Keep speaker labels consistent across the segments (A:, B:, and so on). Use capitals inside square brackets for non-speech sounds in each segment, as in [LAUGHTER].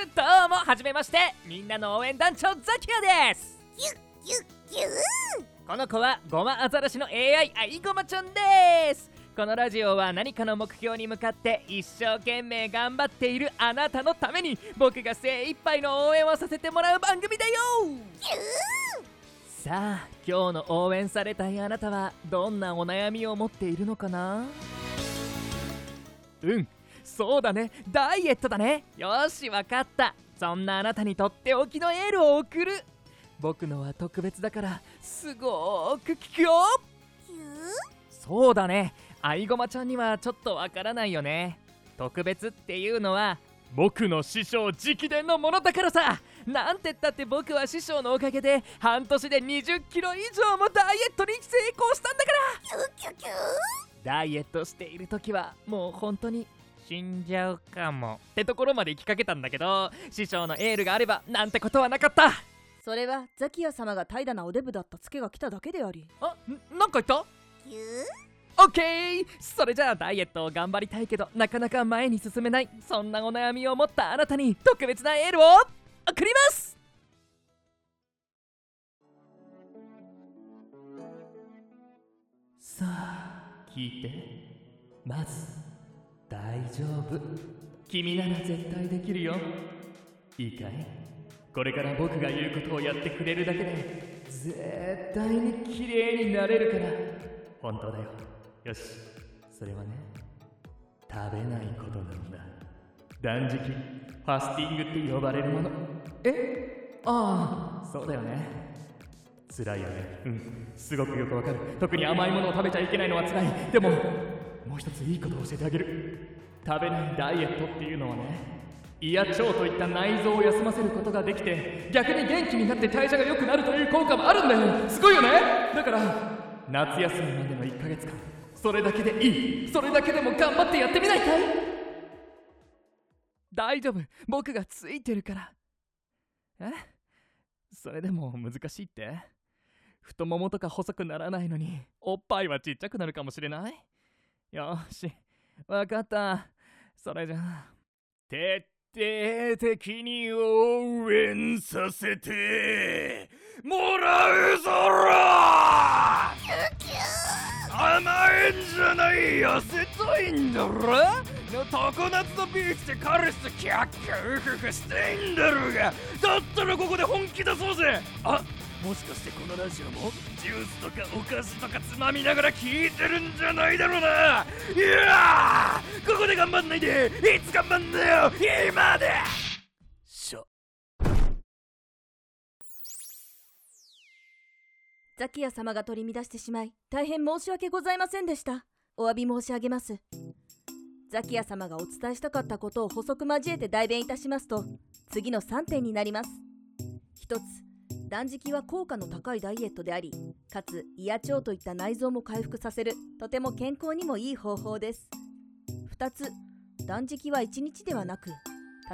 A: はじめまして。みんなの応援団長ザキヤです。
B: キュッキュッキュー
A: この子はゴマアザラシの AI アイゴマちゃんです。このラジオは何かの目標に向かって一生懸命頑張っているあなたのために僕が精一杯の応援をさせてもらう番組だよ。さあ今日の応援されたいあなたはどんなお悩みを持っているのかな？うん。そうだね。ダイエットだね。よしわかった。そんなあなたにとっておきのエールを送る。僕のは特別だからすごーく聞くよ。そうだね。アイゴマちゃんにはちょっとわからないよね。特別っていうのは僕の師匠直伝のものだからさ。なんてったって僕は師匠のおかげで半年で2 0キロ以上もダイエットに成功したんだから。
B: キュッキュッキュ。ー
A: ダイエットしている時はもう本当に死んじゃうかも。ってところまで行きかけたんだけど師匠のエールがあればなんてことはなかった。
C: それはザキヤ様が怠惰なおデブだったツケが来ただけであり。
A: あんなんか言った？
B: キュー。
A: オッケー。それじゃあダイエットを頑張りたいけどなかなか前に進めない。そんなお悩みを持ったあなたに特別なエールを送ります。さあ聞いて。まず大丈夫。君なら絶対できるよ。いいかい？これから僕が言うことをやってくれるだけで。絶対に綺麗になれるから。本当だよ。よし。それはね食べないことなんだ。断食ファスティングって呼ばれるもの。え？ああそうだよね。辛いよね。うん。すごくよくわかる。特に甘いものを食べちゃいけないのは辛い。でももう一ついいことを教えてあげる。食べないダイエットっていうのはね胃や腸といった内臓を休ませることができて逆に元気になって代謝が良くなるという効果もあるんだよ。すごいよね。だから夏休みまでの1ヶ月間それだけでいい。それだけでも頑張ってやってみないかい。大丈夫。僕がついてるから。え？それでも難しいって？太ももとか細くならないのにおっぱいはちっちゃくなるかもしれない？よし。わかった。それじゃあ。徹底的に応援させて。もらうぞら甘えんじゃない痩せたいんだろ!常夏のビーチで彼氏とキャッキャウフフしてんだろうが。だったらここで本気出そうぜ!あもしかしてこのラジオもジュースとかお菓子とかつまみながら聞いてるんじゃないだろうな。いやーここで頑張んないでいつ頑張んだよ。今でしょ。
C: ザキヤ様が取り乱してしまい大変申し訳ございませんでした。お詫び申し上げます。ザキヤ様がお伝えしたかったことを補足交えて代弁いたしますと次の3点になります。1つ断食は効果の高いダイエットでありかつ胃や腸といった内臓も回復させるとても健康にもいい方法です。2つ断食は1日ではなく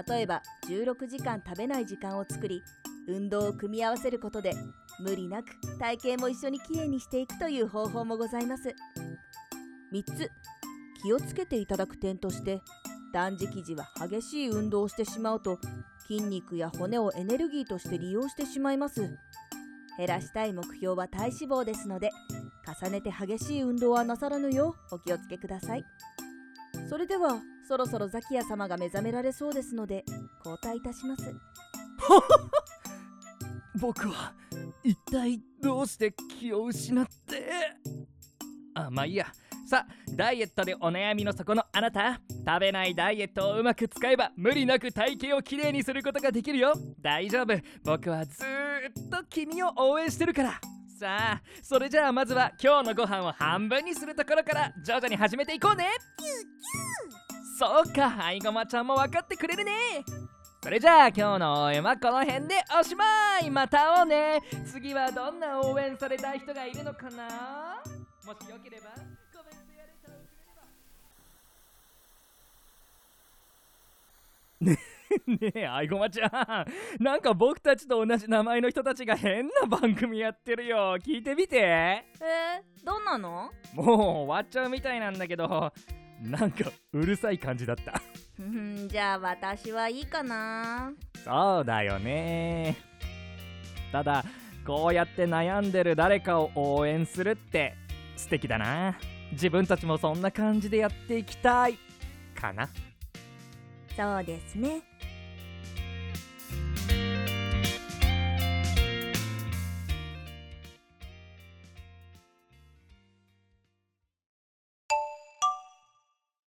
C: 例えば16時間食べない時間を作り運動を組み合わせることで無理なく体型も一緒にきれいにしていくという方法もございます。3つ気をつけていただく点として断食時は激しい運動をしてしまうと筋肉や骨をエネルギーとして利用してしまいます。減らしたい目標は体脂肪ですので重ねて激しい運動はなさらぬようお気をつけください。それではそろそろザキヤ様が目覚められそうですので交代いたします。[LAUGHS]
A: 僕は一体どうして気を失って？あまあいいや。さあダイエットでお悩みの底のあなた。食べないダイエットをうまく使えば無理なく体型をきれいにすることができるよ。大丈夫。僕はずーっと君を応援してるから。さあそれじゃあまずは今日のご飯を半分にするところから徐々に始めていこうね。そうかアイゴマちゃんも分かってくれるね。それじゃあ今日の応援はこの辺でおしまい。また会おうね。次はどんな応援されたい人がいるのかな？もしよければコメントやレターをくれればね [LAUGHS] ねえ、アイゴマちゃん。なんか僕たちと同じ名前の人たちが変な番組やってるよ。聞いてみて。
C: えー、どんなの？
A: もう終わっちゃうみたいなんだけど、なんかうるさい感じだった。
C: ふふんじゃあ私はいいかな
A: そうだよねただこうやって悩んでる誰かを応援するって素敵だな自分たちもそんな感じでやっていきたいかな
C: そうですね。